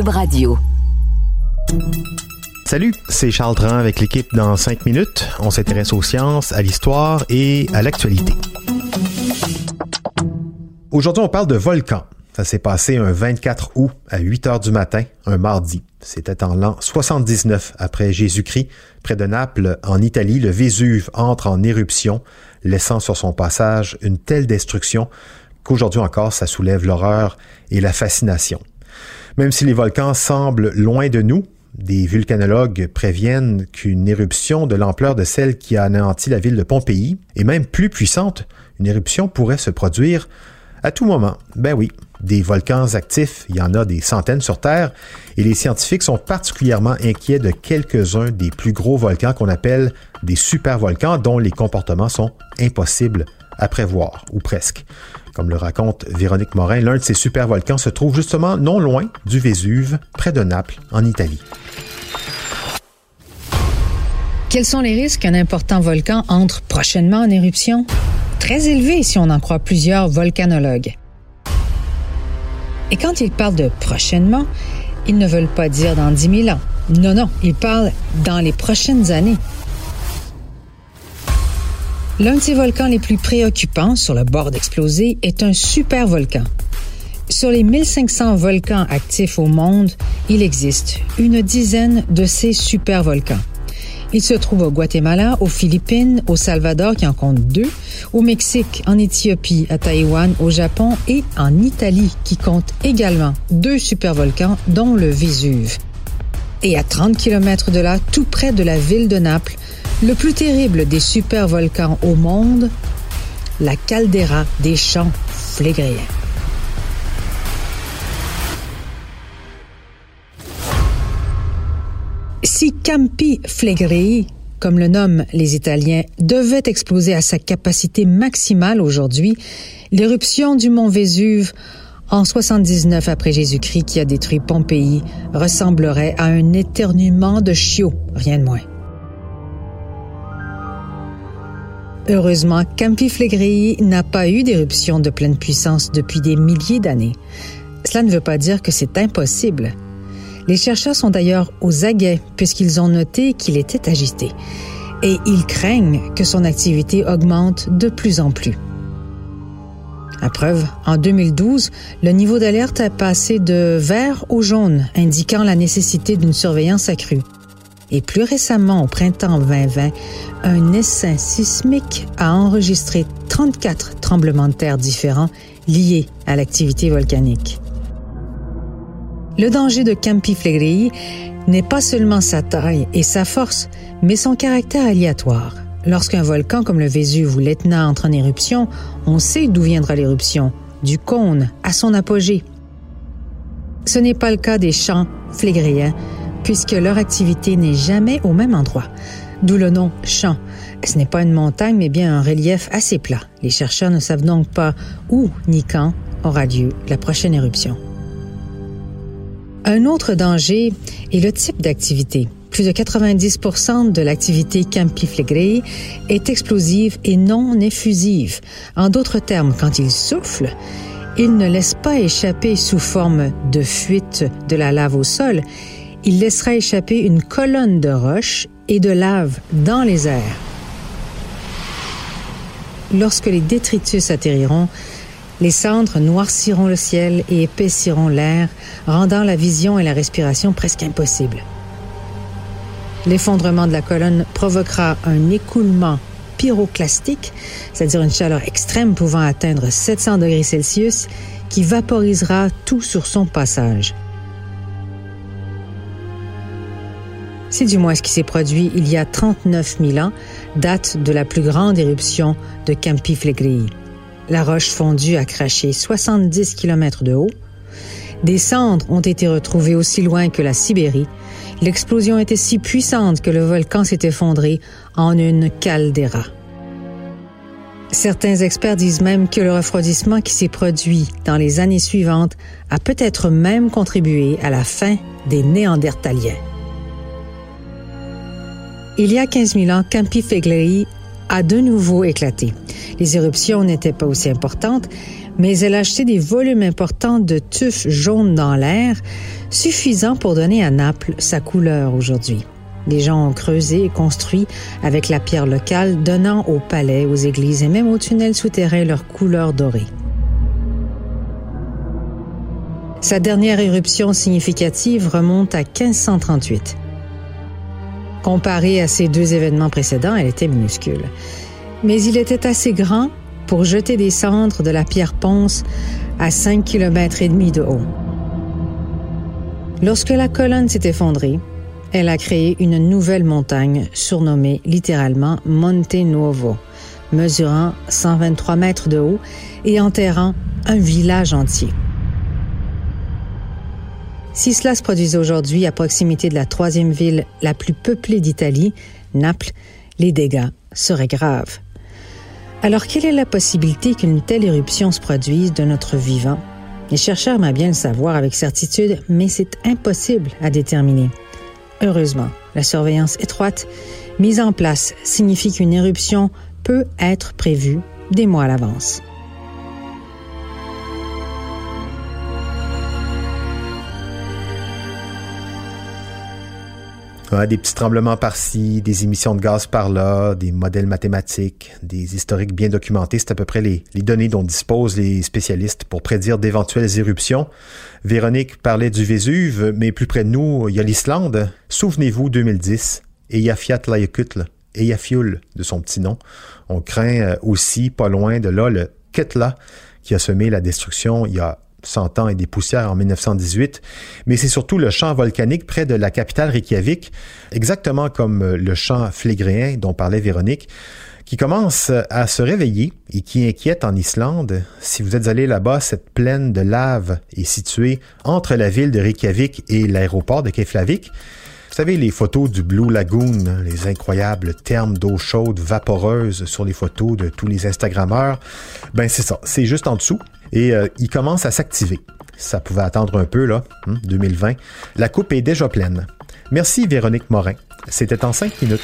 Radio. Salut, c'est Charles Tran avec l'équipe dans 5 minutes. On s'intéresse aux sciences, à l'histoire et à l'actualité. Aujourd'hui, on parle de volcans. Ça s'est passé un 24 août à 8 heures du matin, un mardi. C'était en l'an 79 après Jésus-Christ. Près de Naples, en Italie, le Vésuve entre en éruption, laissant sur son passage une telle destruction qu'aujourd'hui encore, ça soulève l'horreur et la fascination. Même si les volcans semblent loin de nous, des vulcanologues préviennent qu'une éruption de l'ampleur de celle qui a anéanti la ville de Pompéi, et même plus puissante, une éruption pourrait se produire à tout moment. Ben oui, des volcans actifs, il y en a des centaines sur Terre, et les scientifiques sont particulièrement inquiets de quelques-uns des plus gros volcans qu'on appelle des supervolcans dont les comportements sont impossibles à prévoir, ou presque. Comme le raconte Véronique Morin, l'un de ces supervolcans se trouve justement non loin du Vésuve, près de Naples, en Italie. Quels sont les risques qu'un important volcan entre prochainement en éruption? Très élevés si on en croit plusieurs volcanologues. Et quand ils parlent de prochainement, ils ne veulent pas dire dans 10 000 ans. Non, non, ils parlent dans les prochaines années. L'un de ces volcans les plus préoccupants sur le bord d'exploser est un supervolcan. Sur les 1500 volcans actifs au monde, il existe une dizaine de ces supervolcans. Ils se trouvent au Guatemala, aux Philippines, au Salvador qui en compte deux, au Mexique, en Éthiopie, à Taïwan, au Japon et en Italie qui compte également deux supervolcans dont le Vésuve. Et à 30 km de là, tout près de la ville de Naples, le plus terrible des supervolcans au monde, la caldeira des champs flégréens. Si Campi Flegrei, comme le nomment les Italiens, devait exploser à sa capacité maximale aujourd'hui, l'éruption du mont Vésuve en 79 après Jésus-Christ qui a détruit Pompéi ressemblerait à un éternuement de chiot, rien de moins. Heureusement, Campi Flegrei n'a pas eu d'éruption de pleine puissance depuis des milliers d'années. Cela ne veut pas dire que c'est impossible. Les chercheurs sont d'ailleurs aux aguets puisqu'ils ont noté qu'il était agité et ils craignent que son activité augmente de plus en plus. À preuve, en 2012, le niveau d'alerte a passé de vert au jaune, indiquant la nécessité d'une surveillance accrue. Et plus récemment, au printemps 2020, un essaim sismique a enregistré 34 tremblements de terre différents liés à l'activité volcanique. Le danger de Campi Flegrei n'est pas seulement sa taille et sa force, mais son caractère aléatoire. Lorsqu'un volcan comme le Vésuve ou l'Etna entre en éruption, on sait d'où viendra l'éruption, du cône à son apogée. Ce n'est pas le cas des champs flégréens, puisque leur activité n'est jamais au même endroit, d'où le nom champ. Ce n'est pas une montagne, mais bien un relief assez plat. Les chercheurs ne savent donc pas où ni quand aura lieu la prochaine éruption. Un autre danger est le type d'activité. Plus de 90 de l'activité Campi Flegrei est explosive et non effusive. En d'autres termes, quand il souffle, il ne laisse pas échapper sous forme de fuite de la lave au sol, il laissera échapper une colonne de roches et de lave dans les airs. Lorsque les détritus atterriront, les cendres noirciront le ciel et épaissiront l'air, rendant la vision et la respiration presque impossibles. L'effondrement de la colonne provoquera un écoulement pyroclastique, c'est-à-dire une chaleur extrême pouvant atteindre 700 degrés Celsius, qui vaporisera tout sur son passage. C'est du moins ce qui s'est produit il y a 39 000 ans, date de la plus grande éruption de Campi. La roche fondue a craché 70 km de haut. Des cendres ont été retrouvées aussi loin que la Sibérie. L'explosion était si puissante que le volcan s'est effondré en une caldeira. Certains experts disent même que le refroidissement qui s'est produit dans les années suivantes a peut-être même contribué à la fin des Néandertaliens. Il y a 15 000 ans, Campi Flegrei a de nouveau éclaté. Les éruptions n'étaient pas aussi importantes, mais elle a jeté des volumes importants de tufs jaunes dans l'air, suffisant pour donner à Naples sa couleur aujourd'hui. Les gens ont creusé et construit avec la pierre locale, donnant aux palais, aux églises et même aux tunnels souterrains leur couleur dorée. Sa dernière éruption significative remonte à 1538. Comparée à ces deux événements précédents, elle était minuscule. Mais il était assez grand pour jeter des cendres de la pierre ponce à 5 km et demi de haut. Lorsque la colonne s'est effondrée, elle a créé une nouvelle montagne surnommée littéralement Monte Nuovo, mesurant 123 mètres de haut et enterrant un village entier. Si cela se produisait aujourd'hui à proximité de la troisième ville la plus peuplée d'Italie, Naples, les dégâts seraient graves. Alors, quelle est la possibilité qu'une telle éruption se produise de notre vivant? Les chercheurs aimeraient bien le savoir avec certitude, mais c'est impossible à déterminer. Heureusement, la surveillance étroite mise en place signifie qu'une éruption peut être prévue des mois à l'avance. Des petits tremblements par-ci, des émissions de gaz par-là, des modèles mathématiques, des historiques bien documentés. C'est à peu près les, les, données dont disposent les spécialistes pour prédire d'éventuelles éruptions. Véronique parlait du Vésuve, mais plus près de nous, il y a l'Islande. Souvenez-vous, 2010, Eyjafjallajökull, Eyjafjul de son petit nom. On craint euh, aussi, pas loin de là, le Ketla, qui a semé la destruction il y a 100 ans et des poussières en 1918, mais c'est surtout le champ volcanique près de la capitale Reykjavik, exactement comme euh, le champ flégréen dont parlait Véronique, qui commence à se réveiller et qui inquiète en Islande. Si vous êtes allé là-bas, cette plaine de lave est située entre la ville de Reykjavik et l'aéroport de Keflavik. Vous savez, les photos du Blue Lagoon, les incroyables termes d'eau chaude vaporeuse sur les photos de tous les Instagrammeurs, ben c'est ça, c'est juste en dessous et euh, il commence à s'activer. Ça pouvait attendre un peu, là, 2020. Hein, La coupe est déjà pleine. Merci Véronique Morin. C'était en cinq minutes.